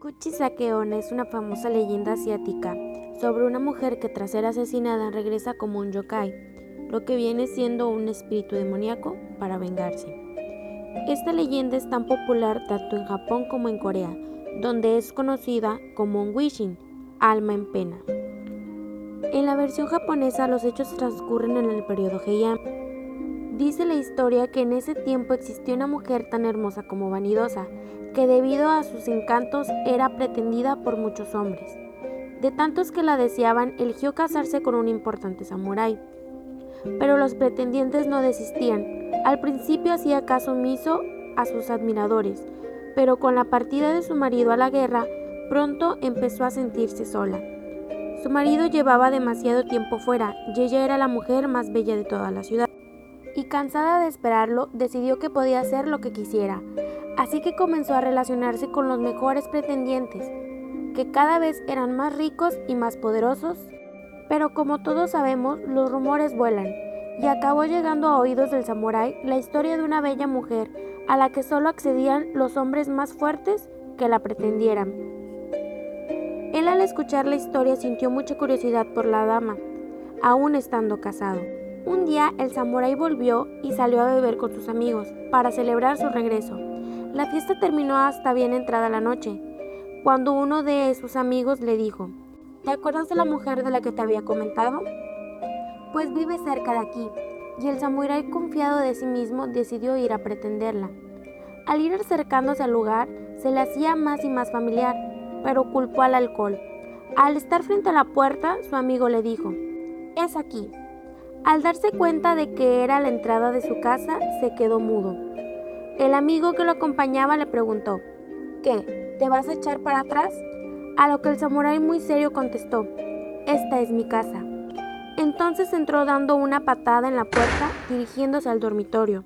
Kuchisakeona es una famosa leyenda asiática sobre una mujer que tras ser asesinada regresa como un yokai, lo que viene siendo un espíritu demoníaco para vengarse. Esta leyenda es tan popular tanto en Japón como en Corea, donde es conocida como un wishin, alma en pena. En la versión japonesa los hechos transcurren en el periodo Heian. Dice la historia que en ese tiempo existió una mujer tan hermosa como vanidosa, que debido a sus encantos era pretendida por muchos hombres. De tantos que la deseaban, eligió casarse con un importante samurái. Pero los pretendientes no desistían. Al principio hacía caso omiso a sus admiradores, pero con la partida de su marido a la guerra, pronto empezó a sentirse sola. Su marido llevaba demasiado tiempo fuera y ella era la mujer más bella de toda la ciudad. Y cansada de esperarlo, decidió que podía hacer lo que quisiera, Así que comenzó a relacionarse con los mejores pretendientes, que cada vez eran más ricos y más poderosos. Pero como todos sabemos, los rumores vuelan, y acabó llegando a oídos del samurái la historia de una bella mujer a la que solo accedían los hombres más fuertes que la pretendieran. Él al escuchar la historia sintió mucha curiosidad por la dama, aún estando casado. Un día el samurái volvió y salió a beber con sus amigos para celebrar su regreso. La fiesta terminó hasta bien entrada la noche, cuando uno de sus amigos le dijo, ¿te acuerdas de la mujer de la que te había comentado? Pues vive cerca de aquí, y el samurái confiado de sí mismo decidió ir a pretenderla. Al ir acercándose al lugar, se le hacía más y más familiar, pero culpó al alcohol. Al estar frente a la puerta, su amigo le dijo, es aquí. Al darse cuenta de que era la entrada de su casa, se quedó mudo. El amigo que lo acompañaba le preguntó, ¿qué? ¿Te vas a echar para atrás? A lo que el samurái muy serio contestó, esta es mi casa. Entonces entró dando una patada en la puerta, dirigiéndose al dormitorio.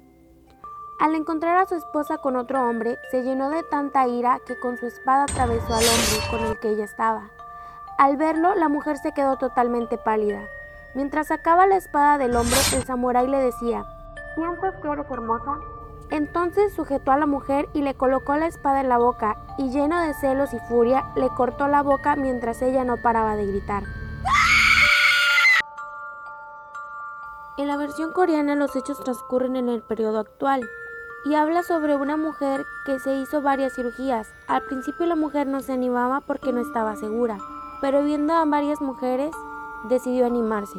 Al encontrar a su esposa con otro hombre, se llenó de tanta ira que con su espada atravesó al hombre con el que ella estaba. Al verlo, la mujer se quedó totalmente pálida. Mientras sacaba la espada del hombro, el samurái le decía, ¿piensas que eres hermosa? Entonces sujetó a la mujer y le colocó la espada en la boca, y lleno de celos y furia, le cortó la boca mientras ella no paraba de gritar. En la versión coreana los hechos transcurren en el periodo actual y habla sobre una mujer que se hizo varias cirugías. Al principio la mujer no se animaba porque no estaba segura, pero viendo a varias mujeres decidió animarse.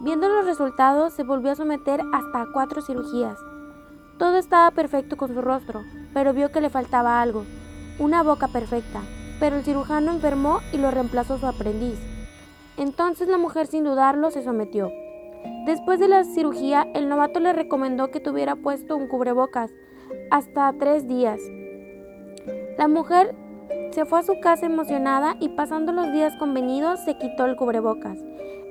Viendo los resultados se volvió a someter hasta cuatro cirugías todo estaba perfecto con su rostro, pero vio que le faltaba algo, una boca perfecta. Pero el cirujano enfermó y lo reemplazó su aprendiz. Entonces la mujer sin dudarlo se sometió. Después de la cirugía, el novato le recomendó que tuviera puesto un cubrebocas hasta tres días. La mujer se fue a su casa emocionada y pasando los días convenidos se quitó el cubrebocas.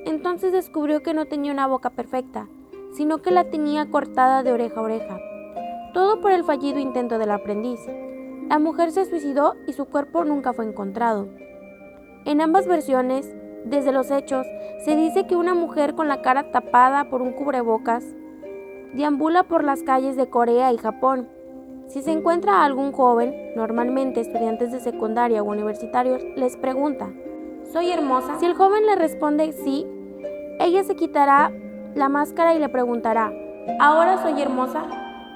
Entonces descubrió que no tenía una boca perfecta, sino que la tenía cortada de oreja a oreja todo por el fallido intento del aprendiz. La mujer se suicidó y su cuerpo nunca fue encontrado. En ambas versiones, desde los hechos, se dice que una mujer con la cara tapada por un cubrebocas deambula por las calles de Corea y Japón. Si se encuentra a algún joven, normalmente estudiantes de secundaria o universitarios, les pregunta, ¿soy hermosa? Si el joven le responde sí, ella se quitará la máscara y le preguntará, ¿ahora soy hermosa?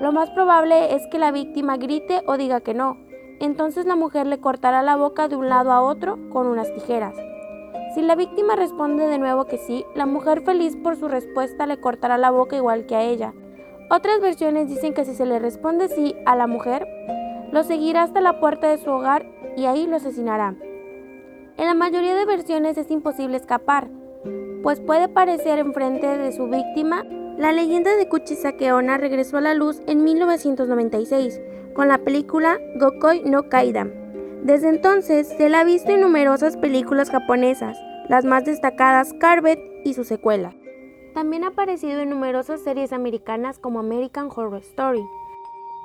Lo más probable es que la víctima grite o diga que no. Entonces la mujer le cortará la boca de un lado a otro con unas tijeras. Si la víctima responde de nuevo que sí, la mujer feliz por su respuesta le cortará la boca igual que a ella. Otras versiones dicen que si se le responde sí a la mujer, lo seguirá hasta la puerta de su hogar y ahí lo asesinará. En la mayoría de versiones es imposible escapar, pues puede aparecer enfrente de su víctima la leyenda de Kuchisakeona regresó a la luz en 1996 con la película Gokoi no Kaida. Desde entonces se la ha visto en numerosas películas japonesas, las más destacadas Carvet y su secuela. También ha aparecido en numerosas series americanas como American Horror Story.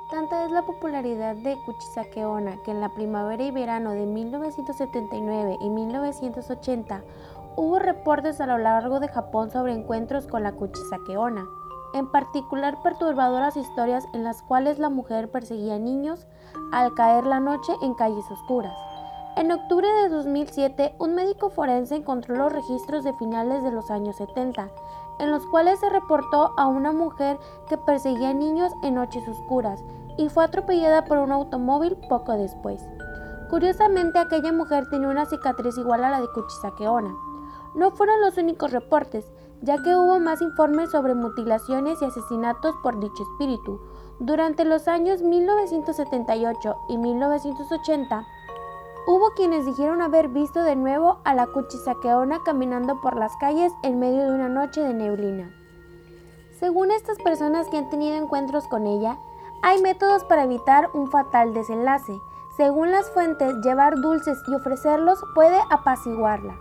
Tanta es la popularidad de Kuchisakeona que en la primavera y verano de 1979 y 1980 Hubo reportes a lo largo de Japón sobre encuentros con la Kuchisakeona. en particular perturbadoras historias en las cuales la mujer perseguía niños al caer la noche en calles oscuras. En octubre de 2007, un médico forense encontró los registros de finales de los años 70, en los cuales se reportó a una mujer que perseguía niños en noches oscuras y fue atropellada por un automóvil poco después. Curiosamente, aquella mujer tenía una cicatriz igual a la de Kuchisakeona. No fueron los únicos reportes, ya que hubo más informes sobre mutilaciones y asesinatos por dicho espíritu. Durante los años 1978 y 1980, hubo quienes dijeron haber visto de nuevo a la Kuchisakeona caminando por las calles en medio de una noche de neblina. Según estas personas que han tenido encuentros con ella, hay métodos para evitar un fatal desenlace. Según las fuentes, llevar dulces y ofrecerlos puede apaciguarla.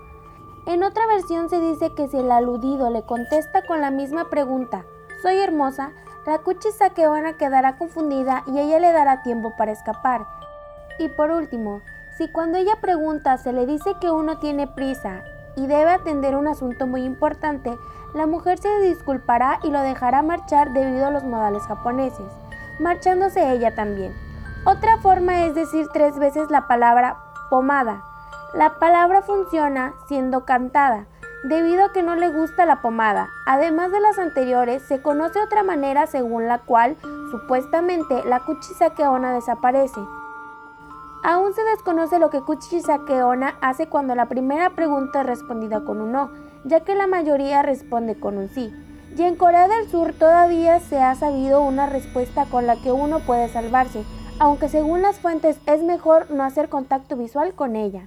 En otra versión se dice que si el aludido le contesta con la misma pregunta, ¿soy hermosa? La Saqueona quedará confundida y ella le dará tiempo para escapar. Y por último, si cuando ella pregunta se le dice que uno tiene prisa y debe atender un asunto muy importante, la mujer se disculpará y lo dejará marchar debido a los modales japoneses, marchándose ella también. Otra forma es decir tres veces la palabra pomada, la palabra funciona siendo cantada, debido a que no le gusta la pomada. Además de las anteriores, se conoce otra manera según la cual, supuestamente, la Kuchisakeona desaparece. Aún se desconoce lo que Kuchisakeona hace cuando la primera pregunta es respondida con un no, ya que la mayoría responde con un sí. Y en Corea del Sur todavía se ha sabido una respuesta con la que uno puede salvarse, aunque según las fuentes es mejor no hacer contacto visual con ella.